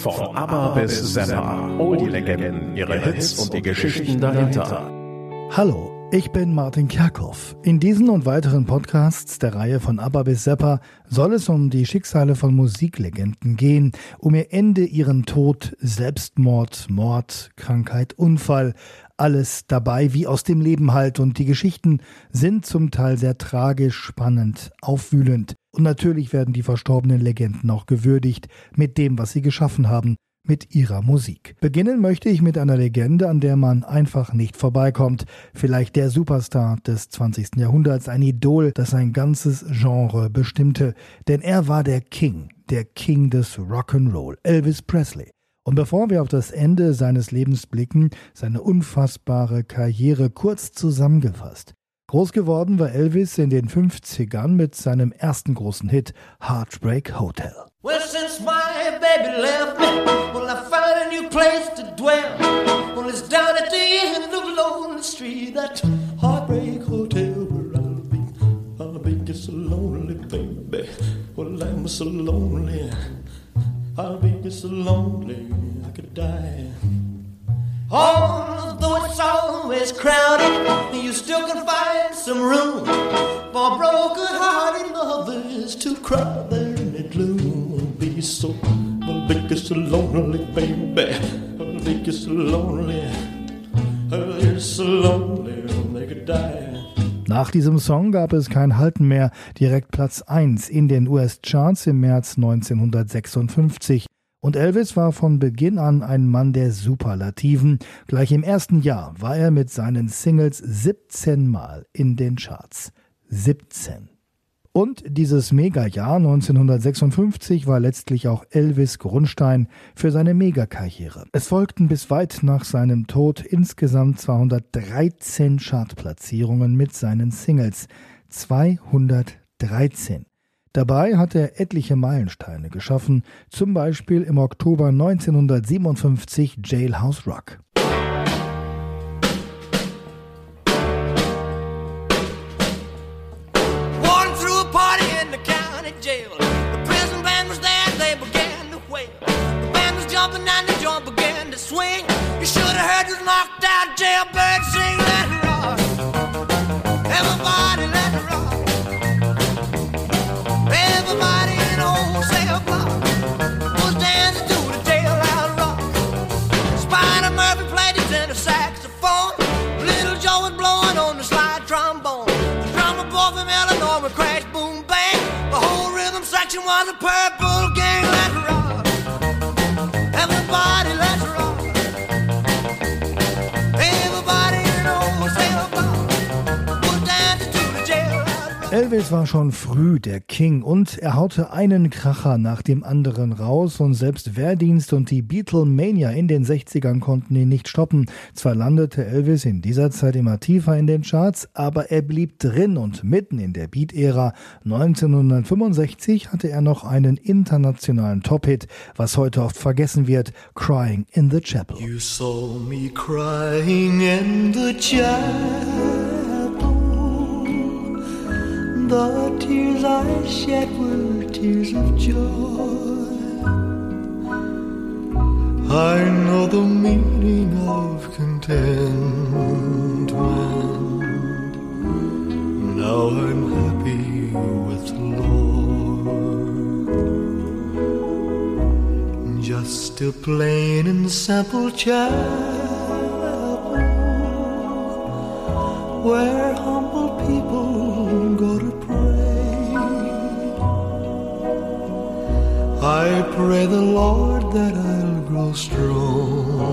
Von ABBA bis Zappa, all die Legenden, ihre Hits und die Geschichten dahinter. Hallo, ich bin Martin Kerkhoff. In diesen und weiteren Podcasts der Reihe von ABBA bis Zappa soll es um die Schicksale von Musiklegenden gehen, um ihr Ende, ihren Tod, Selbstmord, Mord, Krankheit, Unfall, alles dabei wie aus dem Leben halt und die Geschichten sind zum Teil sehr tragisch, spannend, aufwühlend. Und natürlich werden die verstorbenen Legenden auch gewürdigt mit dem, was sie geschaffen haben, mit ihrer Musik. Beginnen möchte ich mit einer Legende, an der man einfach nicht vorbeikommt. Vielleicht der Superstar des 20. Jahrhunderts, ein Idol, das ein ganzes Genre bestimmte. Denn er war der King, der King des Rock'n'Roll, Elvis Presley. Und bevor wir auf das Ende seines Lebens blicken, seine unfassbare Karriere kurz zusammengefasst. Groß geworden war Elvis in den 50ern mit seinem ersten großen Hit Heartbreak Hotel. Well, since my baby left me, well, I found a new place to dwell. Well, it's down at the end of Lonely Street, that Heartbreak Hotel where I'll be. I'll be just so lonely, baby. Well, I'm so lonely. I'll be just so lonely, I could die. Although it's always crowded, you still can find some room for broken-hearted lovers to cry there in the gloom. Be so, I'll make you so lonely, baby. I'll make you so lonely. I'll so lonely, they could die. Nach diesem Song gab es kein Halten mehr, direkt Platz 1 in den US-Charts im März 1956. Und Elvis war von Beginn an ein Mann der Superlativen. Gleich im ersten Jahr war er mit seinen Singles 17 Mal in den Charts. 17. Und dieses Mega-Jahr 1956 war letztlich auch Elvis Grundstein für seine Megakarriere. Es folgten bis weit nach seinem Tod insgesamt 213 Chartplatzierungen mit seinen Singles. 213. Dabei hat er etliche Meilensteine geschaffen, zum Beispiel im Oktober 1957 Jailhouse Rock. swing. You should have heard this knocked out jailbird sing. Purple Elvis war schon früh der King und er haute einen Kracher nach dem anderen raus und selbst Wehrdienst und die Beatlemania in den 60ern konnten ihn nicht stoppen. Zwar landete Elvis in dieser Zeit immer tiefer in den Charts, aber er blieb drin und mitten in der Beat-Ära 1965 hatte er noch einen internationalen Top-Hit, was heute oft vergessen wird, Crying in the Chapel. You saw me crying in the chapel. The tears I shed were tears of joy. I know the meaning of contentment. Now I'm happy with the Lord. Just a plain and simple chapel where humble people I pray the Lord that I'll grow stronger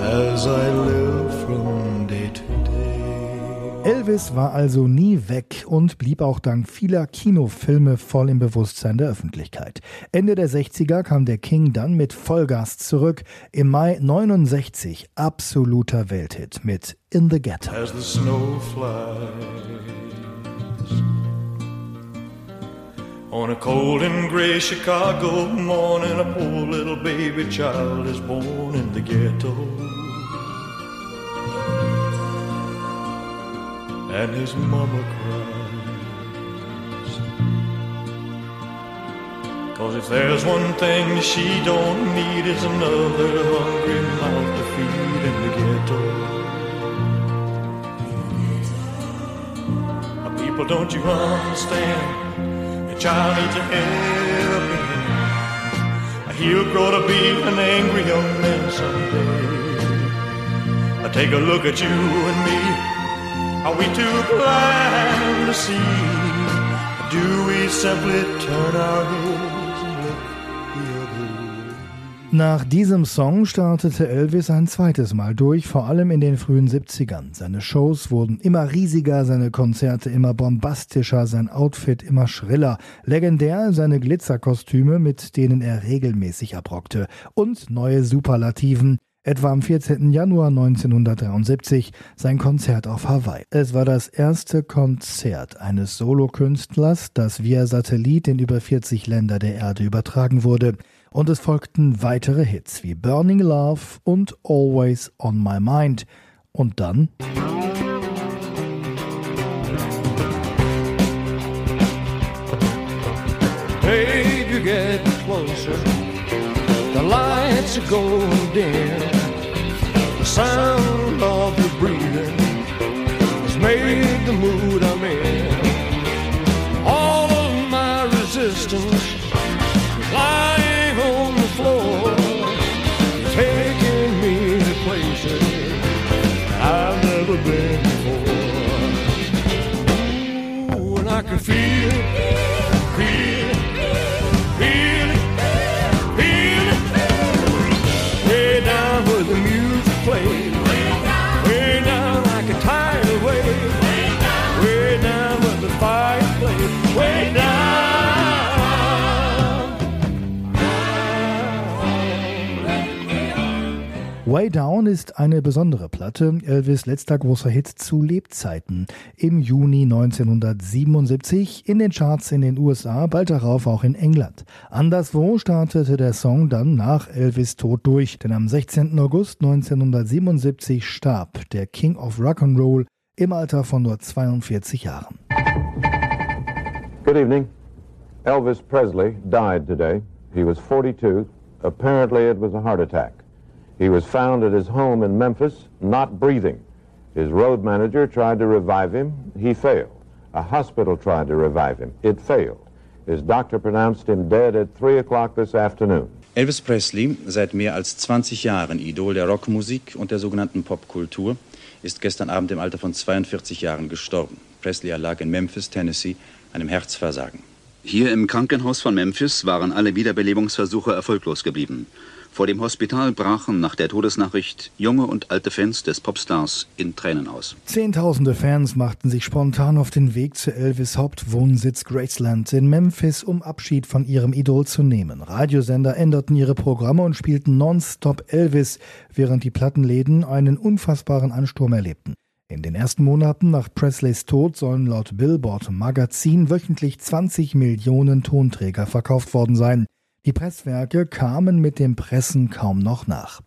as I live from day to day. Elvis war also nie weg und blieb auch dank vieler Kinofilme voll im Bewusstsein der Öffentlichkeit. Ende der 60er kam der King dann mit Vollgas zurück. Im Mai 69 absoluter Welthit mit In the Ghetto. As the snow flies on a cold and gray Chicago morning, a poor little baby child is born in the ghetto. And his mama cries. Cause if there's one thing she don't need is another hungry mouth to feed in the ghetto. People, don't you understand? Child needs a helping. He'll grow to be an angry young man someday. Take a look at you and me. Are we too blind to see? Do we simply turn our heads Nach diesem Song startete Elvis ein zweites Mal durch, vor allem in den frühen 70ern. Seine Shows wurden immer riesiger, seine Konzerte immer bombastischer, sein Outfit immer schriller. Legendär seine Glitzerkostüme, mit denen er regelmäßig abrockte. Und neue Superlativen etwa am 14. Januar 1973 sein Konzert auf Hawaii. Es war das erste Konzert eines Solokünstlers, das via Satellit in über 40 Länder der Erde übertragen wurde. Und es folgten weitere Hits wie Burning Love und Always on My Mind. Und dann Hey, you get closer. The lights are dim. The sound Down ist eine besondere Platte, Elvis letzter großer Hit zu Lebzeiten. Im Juni 1977 in den Charts in den USA, bald darauf auch in England. Anderswo startete der Song dann nach Elvis Tod durch, denn am 16. August 1977 starb der King of Rock'n'Roll im Alter von nur 42 Jahren. Good evening. Elvis Presley died today. He was 42. Apparently, it was a heart attack. He was found at his home in Memphis, not breathing. His road manager tried to revive him. He failed. A hospital tried to revive him. It failed. His doctor pronounced him dead at 3 o'clock this afternoon. Elvis Presley, seit mehr als 20 Jahren Idol der Rockmusik und der sogenannten Popkultur, ist gestern Abend im Alter von 42 Jahren gestorben. Presley erlag in Memphis, Tennessee, einem Herzversagen. Hier im Krankenhaus von Memphis waren alle Wiederbelebungsversuche erfolglos geblieben. Vor dem Hospital brachen nach der Todesnachricht junge und alte Fans des Popstars in Tränen aus. Zehntausende Fans machten sich spontan auf den Weg zu Elvis Hauptwohnsitz Graceland in Memphis, um Abschied von ihrem Idol zu nehmen. Radiosender änderten ihre Programme und spielten nonstop Elvis, während die Plattenläden einen unfassbaren Ansturm erlebten. In den ersten Monaten nach Presleys Tod sollen laut Billboard Magazin wöchentlich 20 Millionen Tonträger verkauft worden sein. Die Presswerke kamen mit dem Pressen kaum noch nach.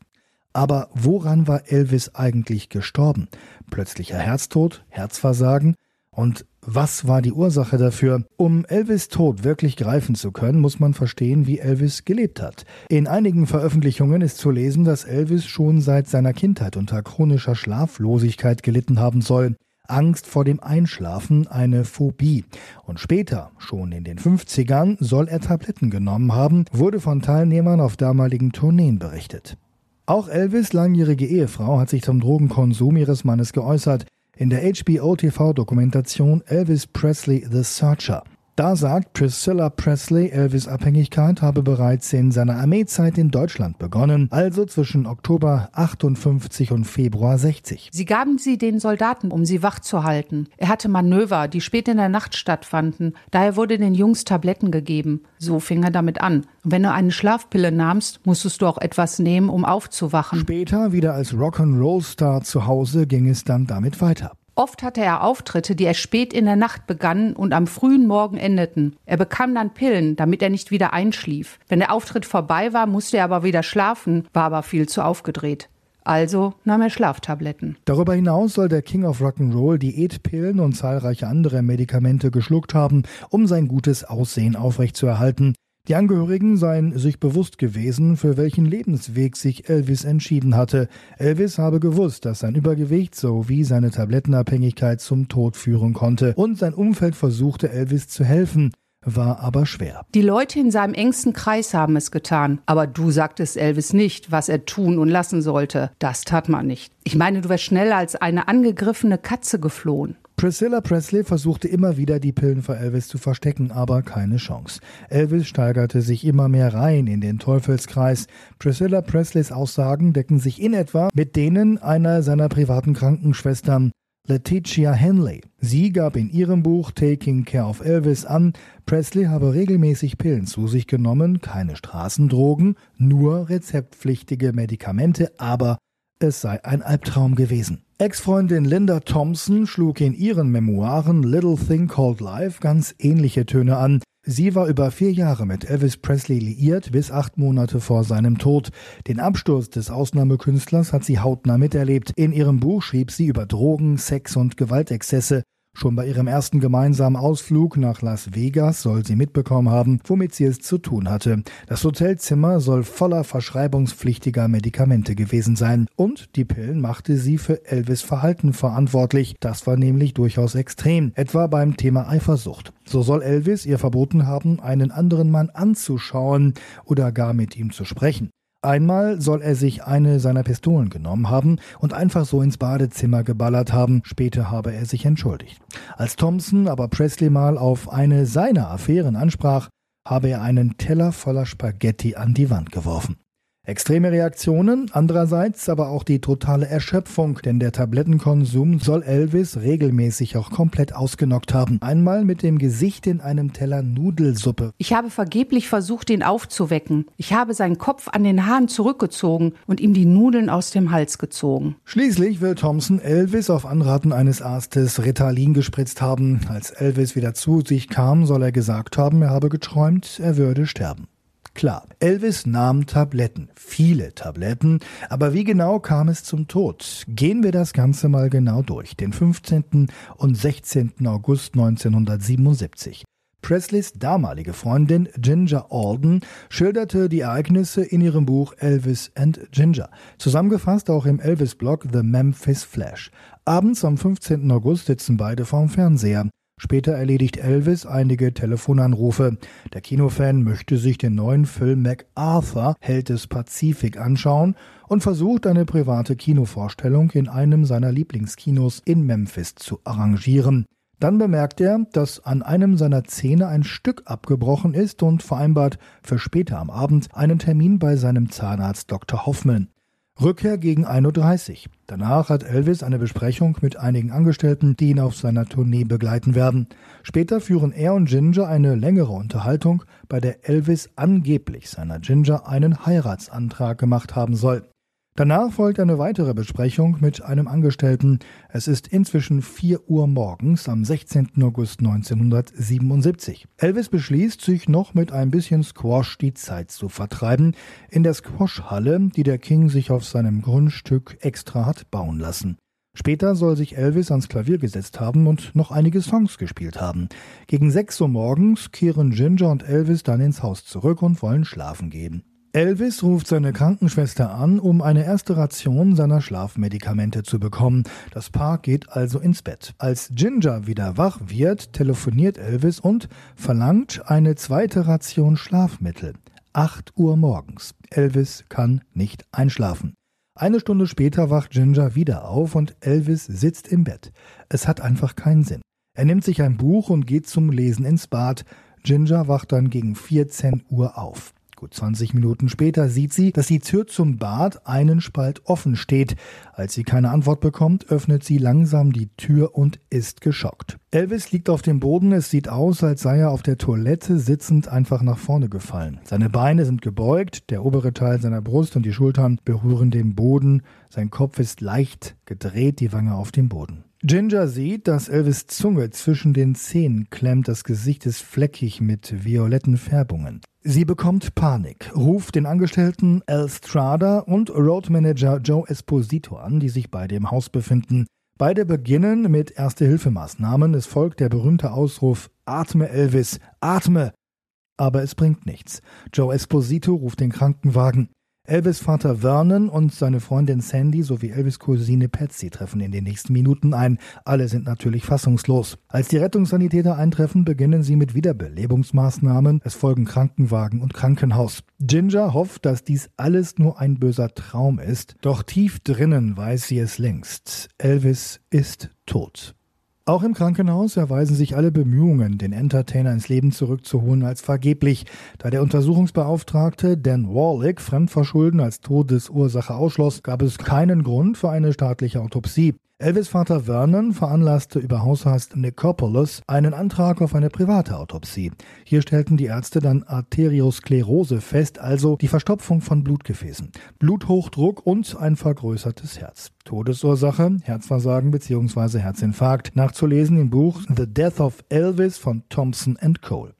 Aber woran war Elvis eigentlich gestorben? Plötzlicher Herztod, Herzversagen? Und was war die Ursache dafür? Um Elvis Tod wirklich greifen zu können, muss man verstehen, wie Elvis gelebt hat. In einigen Veröffentlichungen ist zu lesen, dass Elvis schon seit seiner Kindheit unter chronischer Schlaflosigkeit gelitten haben soll. Angst vor dem Einschlafen, eine Phobie. Und später, schon in den 50ern, soll er Tabletten genommen haben, wurde von Teilnehmern auf damaligen Tourneen berichtet. Auch Elvis langjährige Ehefrau hat sich zum Drogenkonsum ihres Mannes geäußert in der HBO-TV-Dokumentation Elvis Presley The Searcher. Da sagt Priscilla Presley, Elvis Abhängigkeit habe bereits in seiner Armeezeit in Deutschland begonnen, also zwischen Oktober 58 und Februar 60. Sie gaben sie den Soldaten, um sie wach zu halten. Er hatte Manöver, die spät in der Nacht stattfanden. Daher wurde den Jungs Tabletten gegeben. So fing er damit an. Wenn du eine Schlafpille nahmst, musstest du auch etwas nehmen, um aufzuwachen. Später wieder als Rock'n'Roll-Star zu Hause ging es dann damit weiter. Oft hatte er Auftritte, die erst spät in der Nacht begannen und am frühen Morgen endeten. Er bekam dann Pillen, damit er nicht wieder einschlief. Wenn der Auftritt vorbei war, musste er aber wieder schlafen, war aber viel zu aufgedreht. Also nahm er Schlaftabletten. Darüber hinaus soll der King of Rock'n'Roll Diätpillen und zahlreiche andere Medikamente geschluckt haben, um sein gutes Aussehen aufrechtzuerhalten. Die Angehörigen seien sich bewusst gewesen, für welchen Lebensweg sich Elvis entschieden hatte. Elvis habe gewusst, dass sein Übergewicht sowie seine Tablettenabhängigkeit zum Tod führen konnte und sein Umfeld versuchte Elvis zu helfen war aber schwer. Die Leute in seinem engsten Kreis haben es getan. Aber du sagtest Elvis nicht, was er tun und lassen sollte. Das tat man nicht. Ich meine, du wärst schneller als eine angegriffene Katze geflohen. Priscilla Presley versuchte immer wieder, die Pillen vor Elvis zu verstecken, aber keine Chance. Elvis steigerte sich immer mehr rein in den Teufelskreis. Priscilla Presleys Aussagen decken sich in etwa mit denen einer seiner privaten Krankenschwestern. Letitia Henley. Sie gab in ihrem Buch Taking Care of Elvis an, Presley habe regelmäßig Pillen zu sich genommen, keine Straßendrogen, nur rezeptpflichtige Medikamente, aber es sei ein Albtraum gewesen. Ex-Freundin Linda Thompson schlug in ihren Memoiren Little Thing Called Life ganz ähnliche Töne an. Sie war über vier Jahre mit Elvis Presley liiert, bis acht Monate vor seinem Tod. Den Absturz des Ausnahmekünstlers hat sie hautnah miterlebt. In ihrem Buch schrieb sie über Drogen, Sex und Gewaltexzesse. Schon bei ihrem ersten gemeinsamen Ausflug nach Las Vegas soll sie mitbekommen haben, womit sie es zu tun hatte. Das Hotelzimmer soll voller verschreibungspflichtiger Medikamente gewesen sein. Und die Pillen machte sie für Elvis Verhalten verantwortlich. Das war nämlich durchaus extrem, etwa beim Thema Eifersucht. So soll Elvis ihr verboten haben, einen anderen Mann anzuschauen oder gar mit ihm zu sprechen. Einmal soll er sich eine seiner Pistolen genommen haben und einfach so ins Badezimmer geballert haben, später habe er sich entschuldigt. Als Thompson aber Presley mal auf eine seiner Affären ansprach, habe er einen Teller voller Spaghetti an die Wand geworfen. Extreme Reaktionen, andererseits aber auch die totale Erschöpfung, denn der Tablettenkonsum soll Elvis regelmäßig auch komplett ausgenockt haben. Einmal mit dem Gesicht in einem Teller Nudelsuppe. Ich habe vergeblich versucht, ihn aufzuwecken. Ich habe seinen Kopf an den Haaren zurückgezogen und ihm die Nudeln aus dem Hals gezogen. Schließlich will Thompson Elvis auf Anraten eines Arztes Ritalin gespritzt haben. Als Elvis wieder zu sich kam, soll er gesagt haben, er habe geträumt, er würde sterben. Klar, Elvis nahm Tabletten, viele Tabletten, aber wie genau kam es zum Tod? Gehen wir das Ganze mal genau durch. Den 15. und 16. August 1977. Presleys damalige Freundin Ginger Alden schilderte die Ereignisse in ihrem Buch Elvis and Ginger, zusammengefasst auch im Elvis-Blog The Memphis Flash. Abends am 15. August sitzen beide vorm Fernseher. Später erledigt Elvis einige Telefonanrufe. Der Kinofan möchte sich den neuen Film MacArthur, Held des Pazifik, anschauen und versucht eine private Kinovorstellung in einem seiner Lieblingskinos in Memphis zu arrangieren. Dann bemerkt er, dass an einem seiner Zähne ein Stück abgebrochen ist und vereinbart für später am Abend einen Termin bei seinem Zahnarzt Dr. Hoffman. Rückkehr gegen 1.30 Uhr. Danach hat Elvis eine Besprechung mit einigen Angestellten, die ihn auf seiner Tournee begleiten werden. Später führen er und Ginger eine längere Unterhaltung, bei der Elvis angeblich seiner Ginger einen Heiratsantrag gemacht haben soll. Danach folgt eine weitere Besprechung mit einem Angestellten. Es ist inzwischen 4 Uhr morgens am 16. August 1977. Elvis beschließt, sich noch mit ein bisschen Squash die Zeit zu vertreiben, in der Squashhalle, die der King sich auf seinem Grundstück extra hat bauen lassen. Später soll sich Elvis ans Klavier gesetzt haben und noch einige Songs gespielt haben. Gegen 6 Uhr morgens kehren Ginger und Elvis dann ins Haus zurück und wollen schlafen gehen. Elvis ruft seine Krankenschwester an, um eine erste Ration seiner Schlafmedikamente zu bekommen. Das Paar geht also ins Bett. Als Ginger wieder wach wird, telefoniert Elvis und verlangt eine zweite Ration Schlafmittel. 8 Uhr morgens. Elvis kann nicht einschlafen. Eine Stunde später wacht Ginger wieder auf und Elvis sitzt im Bett. Es hat einfach keinen Sinn. Er nimmt sich ein Buch und geht zum Lesen ins Bad. Ginger wacht dann gegen 14 Uhr auf. Gut 20 Minuten später sieht sie, dass die Tür zum Bad einen Spalt offen steht. Als sie keine Antwort bekommt, öffnet sie langsam die Tür und ist geschockt. Elvis liegt auf dem Boden, es sieht aus, als sei er auf der Toilette sitzend einfach nach vorne gefallen. Seine Beine sind gebeugt, der obere Teil seiner Brust und die Schultern berühren den Boden, sein Kopf ist leicht gedreht, die Wange auf dem Boden. Ginger sieht, dass Elvis Zunge zwischen den Zähnen klemmt, das Gesicht ist fleckig mit violetten Färbungen. Sie bekommt Panik, ruft den Angestellten Al Strada und Roadmanager Joe Esposito an, die sich beide im Haus befinden. Beide beginnen mit Erste-Hilfemaßnahmen. Es folgt der berühmte Ausruf Atme Elvis, atme! Aber es bringt nichts. Joe Esposito ruft den Krankenwagen. Elvis Vater Vernon und seine Freundin Sandy sowie Elvis Cousine Patsy treffen in den nächsten Minuten ein. Alle sind natürlich fassungslos. Als die Rettungssanitäter eintreffen, beginnen sie mit Wiederbelebungsmaßnahmen. Es folgen Krankenwagen und Krankenhaus. Ginger hofft, dass dies alles nur ein böser Traum ist. Doch tief drinnen weiß sie es längst. Elvis ist tot. Auch im Krankenhaus erweisen sich alle Bemühungen, den Entertainer ins Leben zurückzuholen, als vergeblich, da der Untersuchungsbeauftragte Dan Warlick Fremdverschulden als Todesursache ausschloss, gab es keinen Grund für eine staatliche Autopsie. Elvis Vater Vernon veranlasste über Hausarzt Nicopoulos einen Antrag auf eine private Autopsie. Hier stellten die Ärzte dann Arteriosklerose fest, also die Verstopfung von Blutgefäßen, Bluthochdruck und ein vergrößertes Herz. Todesursache, Herzversagen bzw. Herzinfarkt, nachzulesen im Buch The Death of Elvis von Thompson and Cole.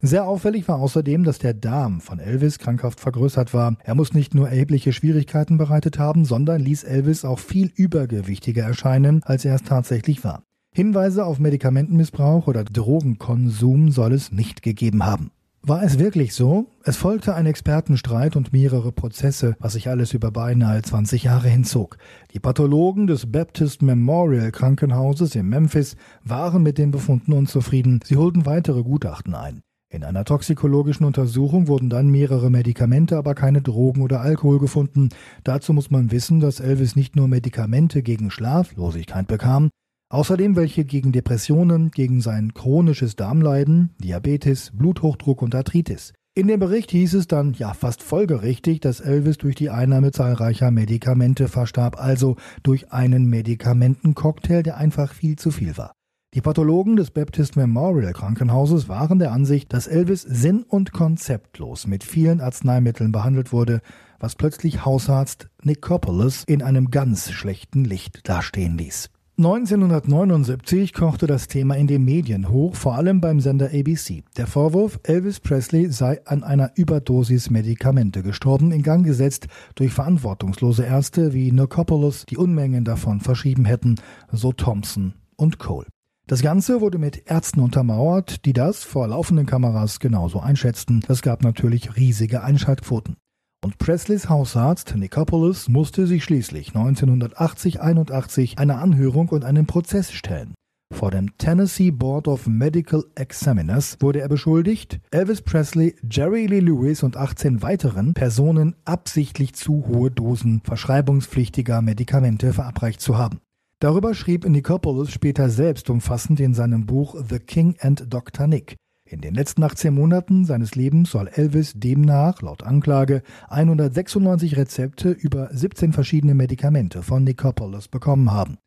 Sehr auffällig war außerdem, dass der Darm von Elvis krankhaft vergrößert war. Er muss nicht nur erhebliche Schwierigkeiten bereitet haben, sondern ließ Elvis auch viel übergewichtiger erscheinen, als er es tatsächlich war. Hinweise auf Medikamentenmissbrauch oder Drogenkonsum soll es nicht gegeben haben. War es wirklich so? Es folgte ein Expertenstreit und mehrere Prozesse, was sich alles über beinahe 20 Jahre hinzog. Die Pathologen des Baptist Memorial Krankenhauses in Memphis waren mit den Befunden unzufrieden. Sie holten weitere Gutachten ein. In einer toxikologischen Untersuchung wurden dann mehrere Medikamente, aber keine Drogen oder Alkohol gefunden. Dazu muss man wissen, dass Elvis nicht nur Medikamente gegen Schlaflosigkeit bekam, außerdem welche gegen Depressionen, gegen sein chronisches Darmleiden, Diabetes, Bluthochdruck und Arthritis. In dem Bericht hieß es dann ja fast folgerichtig, dass Elvis durch die Einnahme zahlreicher Medikamente verstarb, also durch einen Medikamentencocktail, der einfach viel zu viel war. Die Pathologen des Baptist Memorial Krankenhauses waren der Ansicht, dass Elvis sinn- und konzeptlos mit vielen Arzneimitteln behandelt wurde, was plötzlich Hausarzt Nicopolis in einem ganz schlechten Licht dastehen ließ. 1979 kochte das Thema in den Medien hoch, vor allem beim Sender ABC. Der Vorwurf, Elvis Presley sei an einer Überdosis Medikamente gestorben, in Gang gesetzt durch verantwortungslose Ärzte wie Nicopolis, die Unmengen davon verschrieben hätten, so Thompson und Cole. Das Ganze wurde mit Ärzten untermauert, die das vor laufenden Kameras genauso einschätzten. Es gab natürlich riesige Einschaltquoten. Und Presleys Hausarzt Nicopolis musste sich schließlich 1980-81 einer Anhörung und einem Prozess stellen. Vor dem Tennessee Board of Medical Examiners wurde er beschuldigt, Elvis Presley, Jerry Lee Lewis und 18 weiteren Personen absichtlich zu hohe Dosen verschreibungspflichtiger Medikamente verabreicht zu haben. Darüber schrieb Nikopoulos später selbst umfassend in seinem Buch The King and Dr. Nick. In den letzten 18 Monaten seines Lebens soll Elvis demnach, laut Anklage, 196 Rezepte über 17 verschiedene Medikamente von Nikopoulos bekommen haben.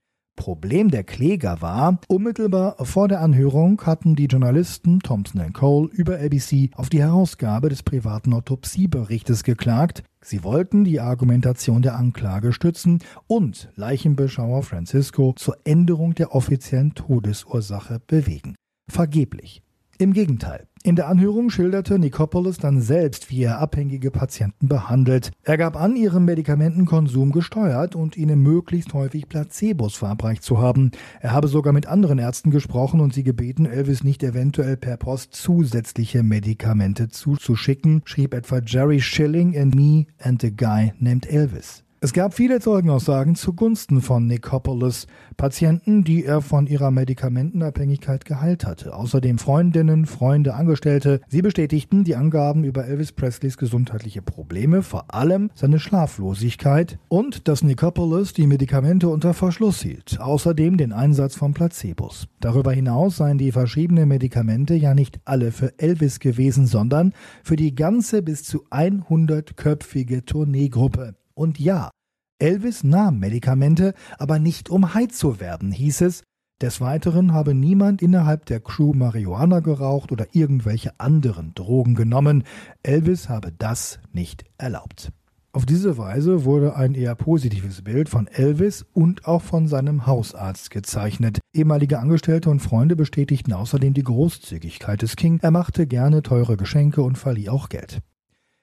Problem der Kläger war, unmittelbar vor der Anhörung hatten die Journalisten Thompson Cole über ABC auf die Herausgabe des privaten Autopsieberichtes geklagt. Sie wollten die Argumentation der Anklage stützen und Leichenbeschauer Francisco zur Änderung der offiziellen Todesursache bewegen. Vergeblich. Im Gegenteil. In der Anhörung schilderte Nicopolis dann selbst, wie er abhängige Patienten behandelt. Er gab an, ihren Medikamentenkonsum gesteuert und ihnen möglichst häufig Placebos verabreicht zu haben. Er habe sogar mit anderen Ärzten gesprochen und sie gebeten, Elvis nicht eventuell per Post zusätzliche Medikamente zuzuschicken, schrieb etwa Jerry Schilling in Me and a Guy Named Elvis. Es gab viele Zeugenaussagen zugunsten von Nicopolis, Patienten, die er von ihrer Medikamentenabhängigkeit geheilt hatte. Außerdem Freundinnen, Freunde, Angestellte. Sie bestätigten die Angaben über Elvis Presleys gesundheitliche Probleme, vor allem seine Schlaflosigkeit und dass Nicopolis die Medikamente unter Verschluss hielt. Außerdem den Einsatz von Placebos. Darüber hinaus seien die verschriebenen Medikamente ja nicht alle für Elvis gewesen, sondern für die ganze bis zu 100-köpfige Tourneegruppe. Und ja, Elvis nahm Medikamente, aber nicht um high zu werden, hieß es. Des Weiteren habe niemand innerhalb der Crew Marihuana geraucht oder irgendwelche anderen Drogen genommen. Elvis habe das nicht erlaubt. Auf diese Weise wurde ein eher positives Bild von Elvis und auch von seinem Hausarzt gezeichnet. Ehemalige Angestellte und Freunde bestätigten außerdem die Großzügigkeit des King. Er machte gerne teure Geschenke und verlieh auch Geld.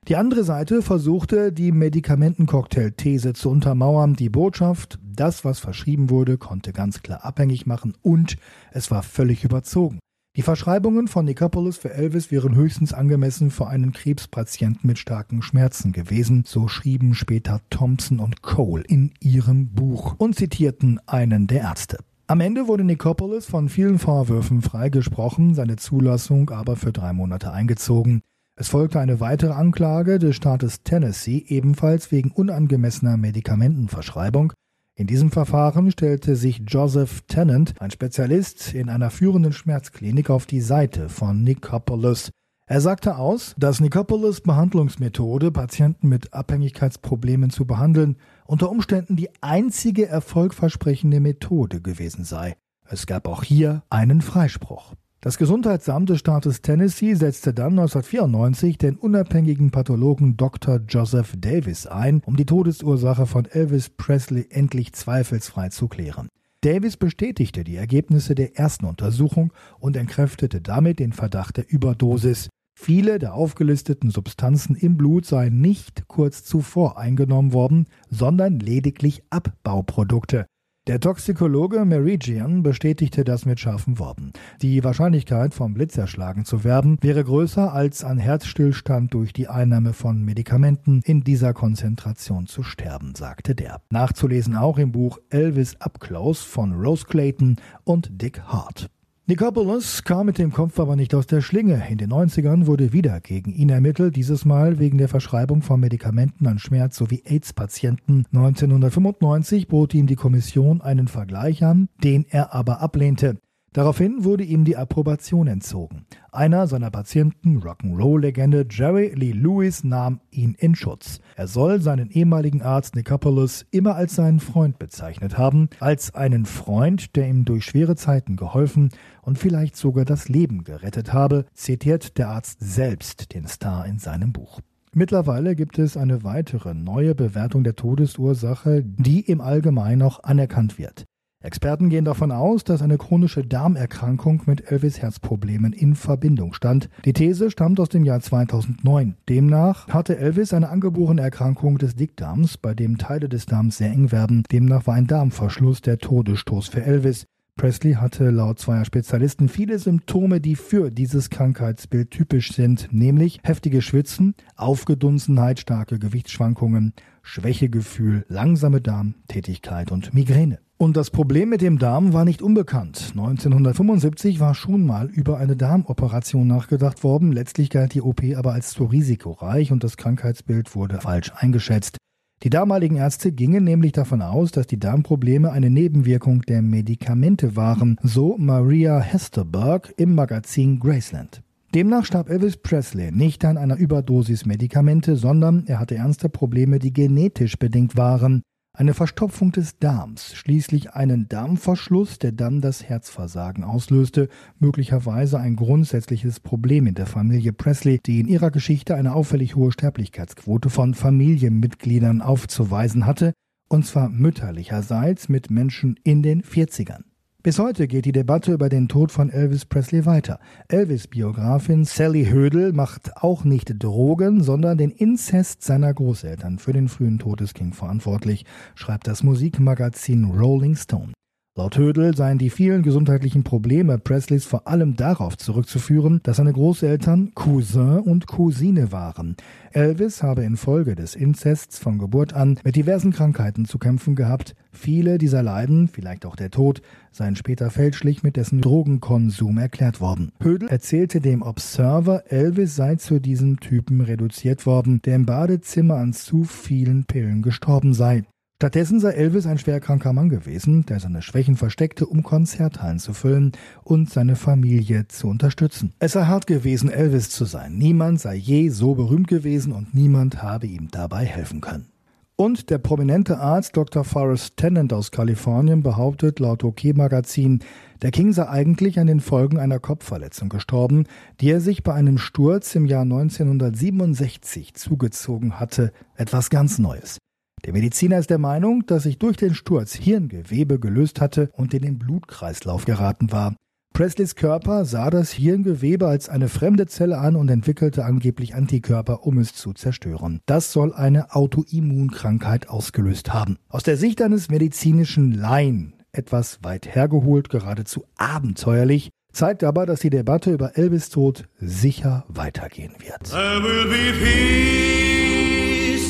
Die andere Seite versuchte, die Medikamentencocktail-These zu untermauern. Die Botschaft, das, was verschrieben wurde, konnte ganz klar abhängig machen und es war völlig überzogen. Die Verschreibungen von Nicopolis für Elvis wären höchstens angemessen für einen Krebspatienten mit starken Schmerzen gewesen, so schrieben später Thompson und Cole in ihrem Buch und zitierten einen der Ärzte. Am Ende wurde Nicopolis von vielen Vorwürfen freigesprochen, seine Zulassung aber für drei Monate eingezogen. Es folgte eine weitere Anklage des Staates Tennessee, ebenfalls wegen unangemessener Medikamentenverschreibung. In diesem Verfahren stellte sich Joseph Tennant, ein Spezialist in einer führenden Schmerzklinik, auf die Seite von Nicopolis. Er sagte aus, dass Nicopolis Behandlungsmethode, Patienten mit Abhängigkeitsproblemen zu behandeln, unter Umständen die einzige erfolgversprechende Methode gewesen sei. Es gab auch hier einen Freispruch. Das Gesundheitsamt des Staates Tennessee setzte dann 1994 den unabhängigen Pathologen Dr. Joseph Davis ein, um die Todesursache von Elvis Presley endlich zweifelsfrei zu klären. Davis bestätigte die Ergebnisse der ersten Untersuchung und entkräftete damit den Verdacht der Überdosis. Viele der aufgelisteten Substanzen im Blut seien nicht kurz zuvor eingenommen worden, sondern lediglich Abbauprodukte. Der Toxikologe Meridian bestätigte das mit scharfen Worten. Die Wahrscheinlichkeit, vom Blitz erschlagen zu werden, wäre größer als an Herzstillstand durch die Einnahme von Medikamenten in dieser Konzentration zu sterben, sagte der. Nachzulesen auch im Buch Elvis Up Close von Rose Clayton und Dick Hart. Nicopolis kam mit dem Kopf aber nicht aus der Schlinge. In den 90ern wurde wieder gegen ihn ermittelt, dieses Mal wegen der Verschreibung von Medikamenten an Schmerz- sowie AIDS-Patienten. 1995 bot ihm die Kommission einen Vergleich an, den er aber ablehnte. Daraufhin wurde ihm die Approbation entzogen. Einer seiner Patienten, Rock'n'Roll-Legende Jerry Lee Lewis, nahm ihn in Schutz. Er soll seinen ehemaligen Arzt Nicopolis immer als seinen Freund bezeichnet haben, als einen Freund, der ihm durch schwere Zeiten geholfen und vielleicht sogar das Leben gerettet habe, zitiert der Arzt selbst den Star in seinem Buch. Mittlerweile gibt es eine weitere neue Bewertung der Todesursache, die im Allgemeinen auch anerkannt wird. Experten gehen davon aus, dass eine chronische Darmerkrankung mit Elvis Herzproblemen in Verbindung stand. Die These stammt aus dem Jahr 2009. Demnach hatte Elvis eine angeborene Erkrankung des Dickdarms, bei dem Teile des Darms sehr eng werden. Demnach war ein Darmverschluss der Todesstoß für Elvis. Presley hatte laut zweier Spezialisten viele Symptome, die für dieses Krankheitsbild typisch sind, nämlich heftige Schwitzen, Aufgedunsenheit, starke Gewichtsschwankungen, Schwächegefühl, langsame Darmtätigkeit und Migräne. Und das Problem mit dem Darm war nicht unbekannt. 1975 war schon mal über eine Darmoperation nachgedacht worden. Letztlich galt die OP aber als zu risikoreich und das Krankheitsbild wurde falsch eingeschätzt. Die damaligen Ärzte gingen nämlich davon aus, dass die Darmprobleme eine Nebenwirkung der Medikamente waren, so Maria Hesterberg im Magazin Graceland. Demnach starb Elvis Presley nicht an einer Überdosis Medikamente, sondern er hatte ernste Probleme, die genetisch bedingt waren eine Verstopfung des Darms, schließlich einen Darmverschluss, der dann das Herzversagen auslöste, möglicherweise ein grundsätzliches Problem in der Familie Presley, die in ihrer Geschichte eine auffällig hohe Sterblichkeitsquote von Familienmitgliedern aufzuweisen hatte, und zwar mütterlicherseits mit Menschen in den 40ern. Bis heute geht die Debatte über den Tod von Elvis Presley weiter. Elvis-Biografin Sally Hödel macht auch nicht Drogen, sondern den Inzest seiner Großeltern für den frühen Tod verantwortlich, schreibt das Musikmagazin Rolling Stone. Laut Hödel seien die vielen gesundheitlichen Probleme Presleys vor allem darauf zurückzuführen, dass seine Großeltern Cousin und Cousine waren. Elvis habe infolge des Inzests von Geburt an mit diversen Krankheiten zu kämpfen gehabt. Viele dieser Leiden, vielleicht auch der Tod, seien später fälschlich mit dessen Drogenkonsum erklärt worden. Hödel erzählte dem Observer, Elvis sei zu diesem Typen reduziert worden, der im Badezimmer an zu vielen Pillen gestorben sei. Stattdessen sei Elvis ein schwerkranker Mann gewesen, der seine Schwächen versteckte, um Konzerthallen zu füllen und seine Familie zu unterstützen. Es sei hart gewesen, Elvis zu sein. Niemand sei je so berühmt gewesen und niemand habe ihm dabei helfen können. Und der prominente Arzt Dr. Forrest Tennant aus Kalifornien behauptet laut OK-Magazin, der King sei eigentlich an den Folgen einer Kopfverletzung gestorben, die er sich bei einem Sturz im Jahr 1967 zugezogen hatte. Etwas ganz Neues. Der Mediziner ist der Meinung, dass sich durch den Sturz Hirngewebe gelöst hatte und in den Blutkreislauf geraten war. Presleys Körper sah das Hirngewebe als eine fremde Zelle an und entwickelte angeblich Antikörper, um es zu zerstören. Das soll eine Autoimmunkrankheit ausgelöst haben. Aus der Sicht eines medizinischen Laien etwas weit hergeholt, geradezu abenteuerlich, Zeigt aber, dass die Debatte über Elvis Tod sicher weitergehen wird.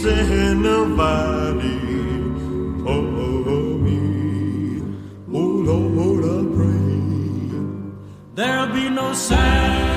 There will be peace in the valley for me. Oh Lord, I pray. There'll be no sadness,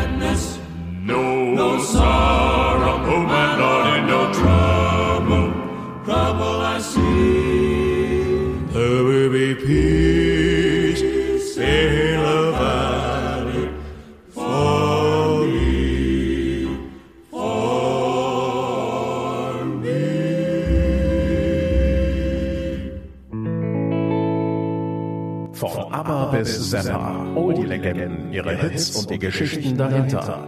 Zappa. All die Legenden, ihre Hits und die Geschichten dahinter.